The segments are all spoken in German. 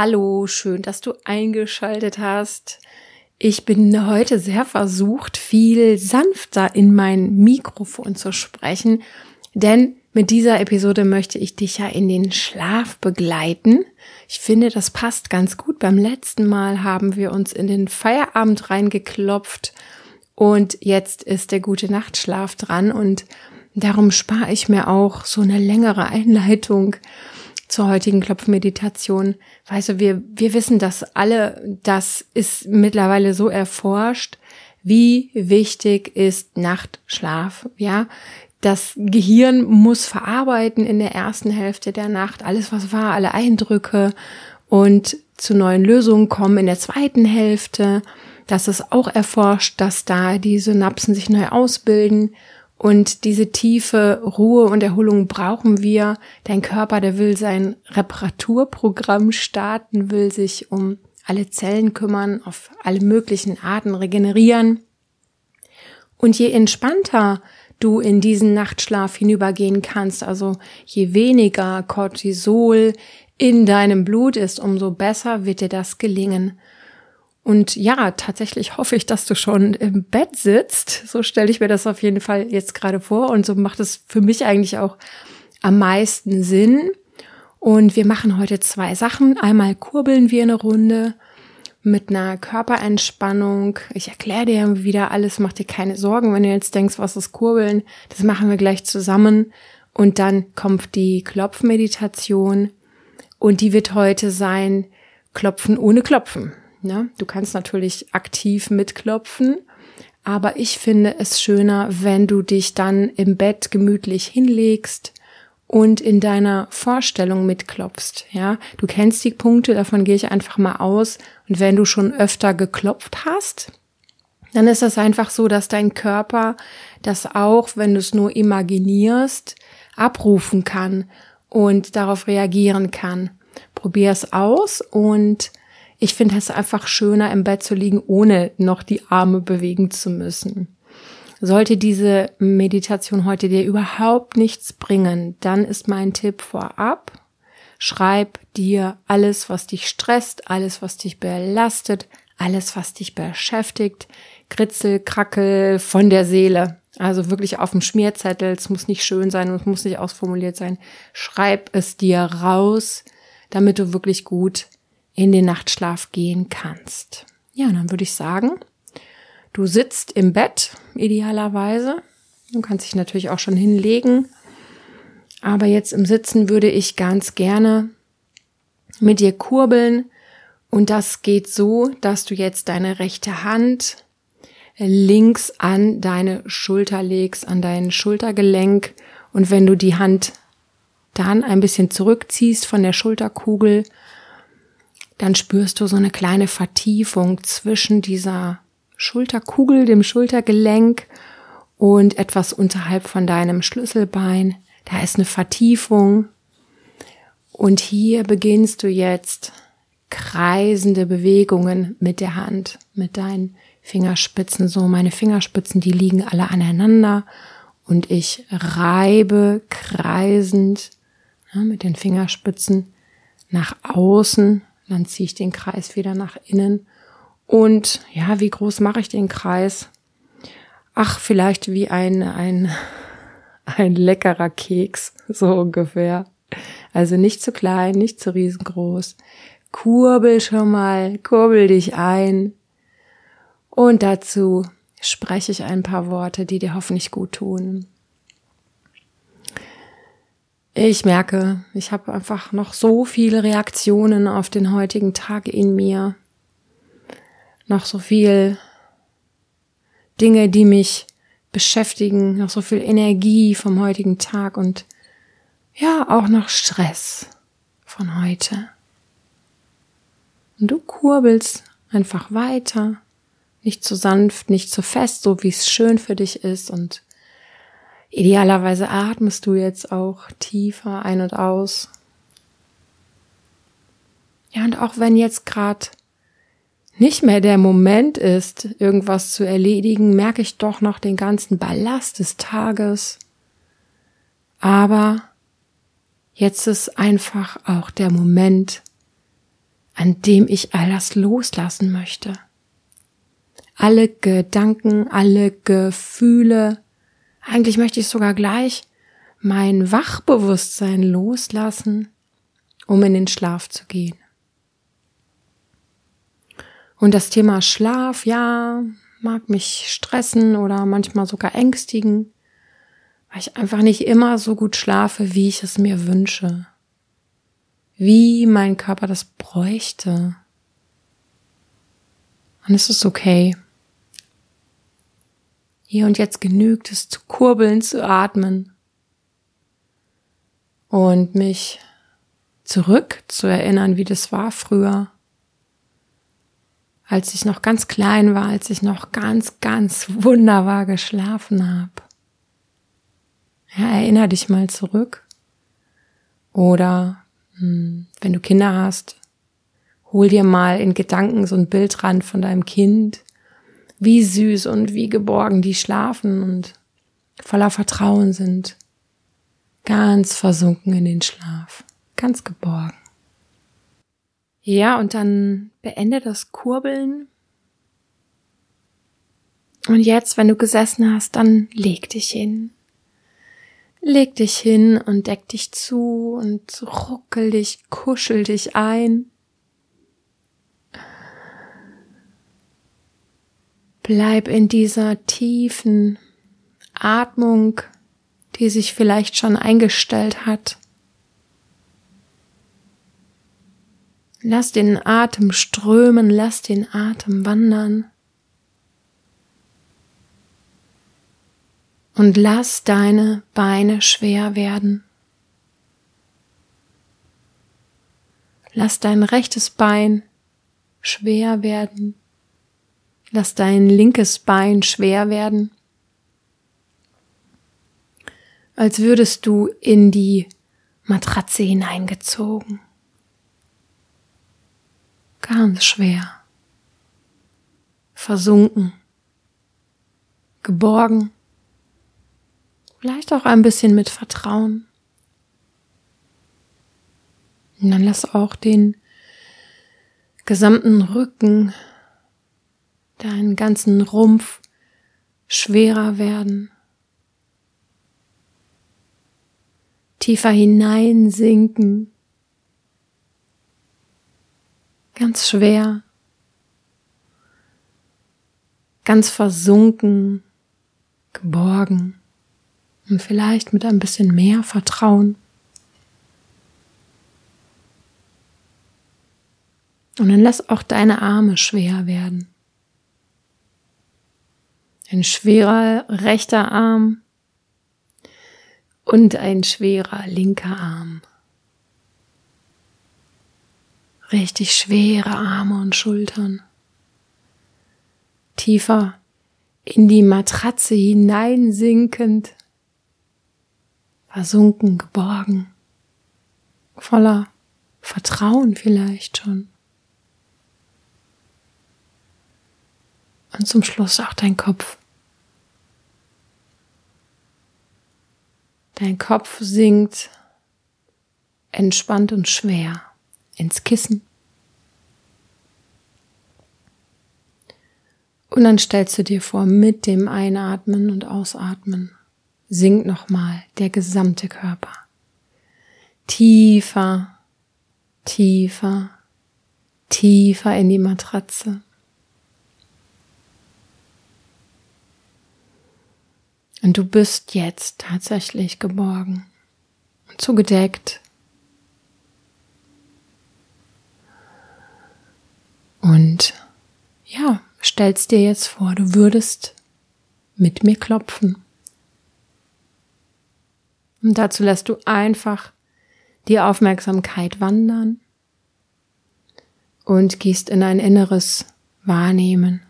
Hallo, schön, dass du eingeschaltet hast. Ich bin heute sehr versucht, viel sanfter in mein Mikrofon zu sprechen, denn mit dieser Episode möchte ich dich ja in den Schlaf begleiten. Ich finde, das passt ganz gut. Beim letzten Mal haben wir uns in den Feierabend reingeklopft und jetzt ist der gute Nachtschlaf dran und darum spare ich mir auch so eine längere Einleitung zur heutigen Klopfmeditation. Weißt du, wir, wir wissen das alle, das ist mittlerweile so erforscht, wie wichtig ist Nachtschlaf, ja. Das Gehirn muss verarbeiten in der ersten Hälfte der Nacht, alles was war, alle Eindrücke und zu neuen Lösungen kommen in der zweiten Hälfte. Das ist auch erforscht, dass da die Synapsen sich neu ausbilden und diese tiefe Ruhe und Erholung brauchen wir. Dein Körper, der will sein Reparaturprogramm starten, will sich um alle Zellen kümmern, auf alle möglichen Arten regenerieren. Und je entspannter du in diesen Nachtschlaf hinübergehen kannst, also je weniger Cortisol in deinem Blut ist, umso besser wird dir das gelingen. Und ja, tatsächlich hoffe ich, dass du schon im Bett sitzt. So stelle ich mir das auf jeden Fall jetzt gerade vor. Und so macht es für mich eigentlich auch am meisten Sinn. Und wir machen heute zwei Sachen. Einmal kurbeln wir eine Runde mit einer Körperentspannung. Ich erkläre dir wieder alles, mach dir keine Sorgen, wenn du jetzt denkst, was ist Kurbeln. Das machen wir gleich zusammen. Und dann kommt die Klopfmeditation. Und die wird heute sein, Klopfen ohne Klopfen. Ne? Du kannst natürlich aktiv mitklopfen, aber ich finde es schöner, wenn du dich dann im Bett gemütlich hinlegst und in deiner Vorstellung mitklopfst. Ja, du kennst die Punkte, davon gehe ich einfach mal aus. Und wenn du schon öfter geklopft hast, dann ist das einfach so, dass dein Körper das auch, wenn du es nur imaginierst, abrufen kann und darauf reagieren kann. Probier es aus und ich finde es einfach schöner, im Bett zu liegen, ohne noch die Arme bewegen zu müssen. Sollte diese Meditation heute dir überhaupt nichts bringen, dann ist mein Tipp vorab, schreib dir alles, was dich stresst, alles, was dich belastet, alles, was dich beschäftigt, Kritzel, Krackel von der Seele. Also wirklich auf dem Schmierzettel. Es muss nicht schön sein und es muss nicht ausformuliert sein. Schreib es dir raus, damit du wirklich gut in den Nachtschlaf gehen kannst. Ja, dann würde ich sagen, du sitzt im Bett, idealerweise. Du kannst dich natürlich auch schon hinlegen. Aber jetzt im Sitzen würde ich ganz gerne mit dir kurbeln. Und das geht so, dass du jetzt deine rechte Hand links an deine Schulter legst, an dein Schultergelenk. Und wenn du die Hand dann ein bisschen zurückziehst von der Schulterkugel, dann spürst du so eine kleine Vertiefung zwischen dieser Schulterkugel, dem Schultergelenk und etwas unterhalb von deinem Schlüsselbein. Da ist eine Vertiefung. Und hier beginnst du jetzt kreisende Bewegungen mit der Hand, mit deinen Fingerspitzen. So, meine Fingerspitzen, die liegen alle aneinander und ich reibe kreisend ja, mit den Fingerspitzen nach außen dann ziehe ich den Kreis wieder nach innen. Und ja, wie groß mache ich den Kreis? Ach, vielleicht wie ein, ein, ein leckerer Keks, so ungefähr. Also nicht zu klein, nicht zu riesengroß. Kurbel schon mal, kurbel dich ein. Und dazu spreche ich ein paar Worte, die dir hoffentlich gut tun. Ich merke, ich habe einfach noch so viele Reaktionen auf den heutigen Tag in mir. Noch so viel Dinge, die mich beschäftigen, noch so viel Energie vom heutigen Tag und ja, auch noch Stress von heute. Und du kurbelst einfach weiter, nicht zu sanft, nicht zu fest, so wie es schön für dich ist und Idealerweise atmest du jetzt auch tiefer ein und aus. Ja, und auch wenn jetzt gerade nicht mehr der Moment ist, irgendwas zu erledigen, merke ich doch noch den ganzen Ballast des Tages. Aber jetzt ist einfach auch der Moment, an dem ich all das loslassen möchte. Alle Gedanken, alle Gefühle, eigentlich möchte ich sogar gleich mein Wachbewusstsein loslassen, um in den Schlaf zu gehen. Und das Thema Schlaf, ja, mag mich stressen oder manchmal sogar ängstigen, weil ich einfach nicht immer so gut schlafe, wie ich es mir wünsche. Wie mein Körper das bräuchte. Und es ist okay. Hier und jetzt genügt es zu kurbeln, zu atmen und mich zurück zu erinnern, wie das war früher, als ich noch ganz klein war, als ich noch ganz, ganz wunderbar geschlafen habe. Ja, erinner dich mal zurück. Oder hm, wenn du Kinder hast, hol dir mal in Gedanken so ein Bild ran von deinem Kind, wie süß und wie geborgen die schlafen und voller Vertrauen sind. Ganz versunken in den Schlaf, ganz geborgen. Ja, und dann beende das Kurbeln. Und jetzt, wenn du gesessen hast, dann leg dich hin. Leg dich hin und deck dich zu und ruckel dich, kuschel dich ein. Bleib in dieser tiefen Atmung, die sich vielleicht schon eingestellt hat. Lass den Atem strömen, lass den Atem wandern. Und lass deine Beine schwer werden. Lass dein rechtes Bein schwer werden. Lass dein linkes Bein schwer werden. Als würdest du in die Matratze hineingezogen ganz schwer, versunken, geborgen, vielleicht auch ein bisschen mit Vertrauen. Und dann lass auch den gesamten Rücken, deinen ganzen Rumpf schwerer werden. Tiefer hineinsinken ganz schwer, ganz versunken, geborgen und vielleicht mit ein bisschen mehr Vertrauen. Und dann lass auch deine Arme schwer werden. Ein schwerer rechter Arm und ein schwerer linker Arm. Richtig schwere Arme und Schultern. Tiefer in die Matratze hineinsinkend. Versunken, geborgen. Voller Vertrauen vielleicht schon. Und zum Schluss auch dein Kopf. Dein Kopf sinkt entspannt und schwer ins Kissen. Und dann stellst du dir vor, mit dem Einatmen und Ausatmen sinkt nochmal der gesamte Körper. Tiefer, tiefer, tiefer in die Matratze. Und du bist jetzt tatsächlich geborgen und zugedeckt Und ja, stellst dir jetzt vor, du würdest mit mir klopfen. Und dazu lässt du einfach die Aufmerksamkeit wandern und gehst in ein inneres Wahrnehmen.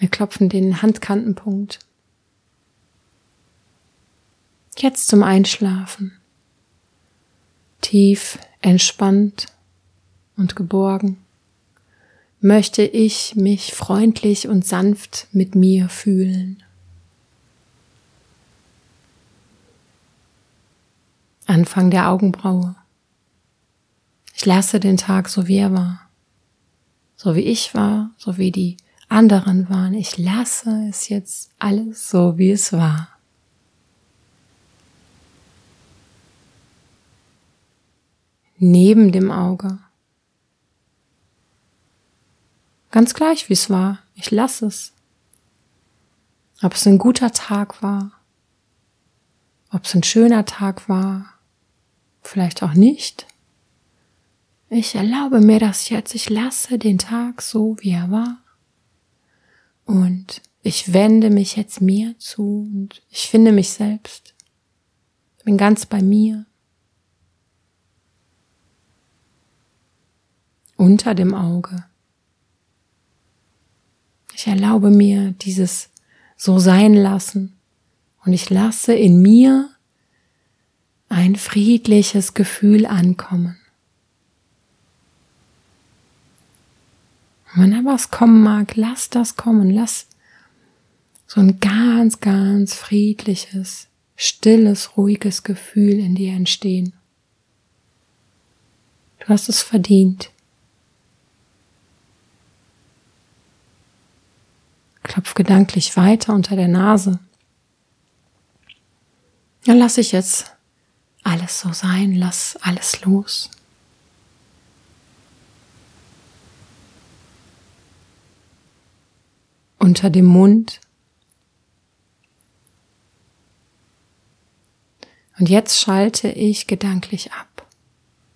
Wir klopfen den Handkantenpunkt. Jetzt zum Einschlafen. Tief entspannt und geborgen, möchte ich mich freundlich und sanft mit mir fühlen. Anfang der Augenbraue. Ich lasse den Tag so wie er war. So wie ich war, so wie die anderen waren. Ich lasse es jetzt alles so wie es war. Neben dem Auge. Ganz gleich wie es war. Ich lasse es. Ob es ein guter Tag war, ob es ein schöner Tag war, vielleicht auch nicht. Ich erlaube mir das jetzt. Ich lasse den Tag so, wie er war. Und ich wende mich jetzt mir zu und ich finde mich selbst. Bin ganz bei mir. Unter dem Auge. Ich erlaube mir dieses so sein lassen und ich lasse in mir ein friedliches Gefühl ankommen. Wenn da was kommen mag, lass das kommen, lass so ein ganz, ganz friedliches, stilles, ruhiges Gefühl in dir entstehen. Du hast es verdient. Klopf gedanklich weiter unter der Nase. Ja, lass ich jetzt alles so sein, lass alles los. Unter dem Mund. Und jetzt schalte ich gedanklich ab.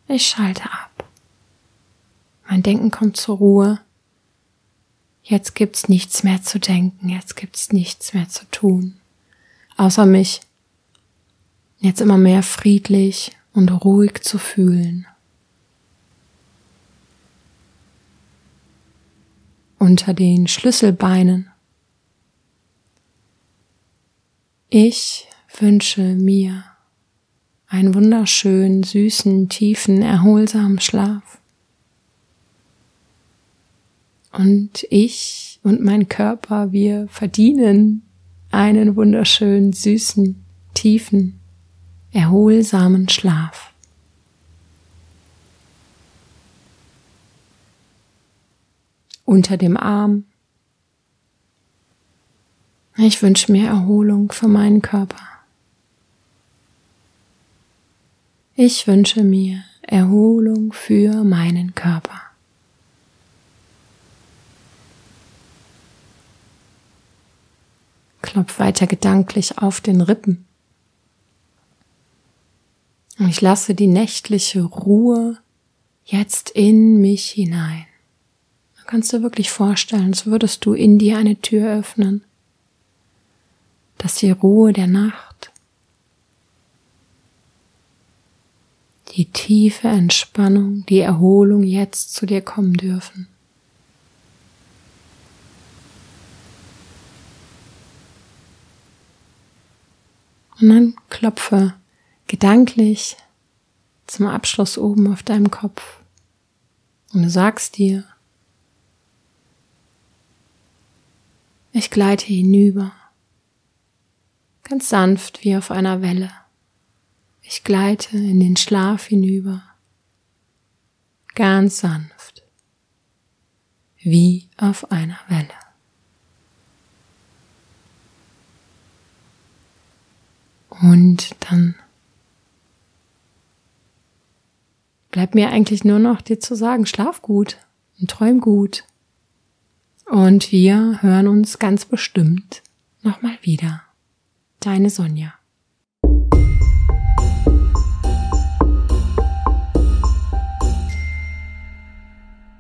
Ich schalte ab. Mein Denken kommt zur Ruhe. Jetzt gibt's nichts mehr zu denken, jetzt gibt's nichts mehr zu tun, außer mich jetzt immer mehr friedlich und ruhig zu fühlen. Unter den Schlüsselbeinen. Ich wünsche mir einen wunderschönen, süßen, tiefen, erholsamen Schlaf. Und ich und mein Körper, wir verdienen einen wunderschönen, süßen, tiefen, erholsamen Schlaf. Unter dem Arm. Ich wünsche mir Erholung für meinen Körper. Ich wünsche mir Erholung für meinen Körper. Klopf weiter gedanklich auf den Rippen. Und ich lasse die nächtliche Ruhe jetzt in mich hinein. Da kannst du wirklich vorstellen, als würdest du in dir eine Tür öffnen, dass die Ruhe der Nacht, die tiefe Entspannung, die Erholung jetzt zu dir kommen dürfen. Und dann klopfe gedanklich zum Abschluss oben auf deinem Kopf. Und du sagst dir, ich gleite hinüber, ganz sanft wie auf einer Welle. Ich gleite in den Schlaf hinüber, ganz sanft, wie auf einer Welle. Und dann bleibt mir eigentlich nur noch dir zu sagen, schlaf gut und träum gut. Und wir hören uns ganz bestimmt nochmal wieder. Deine Sonja.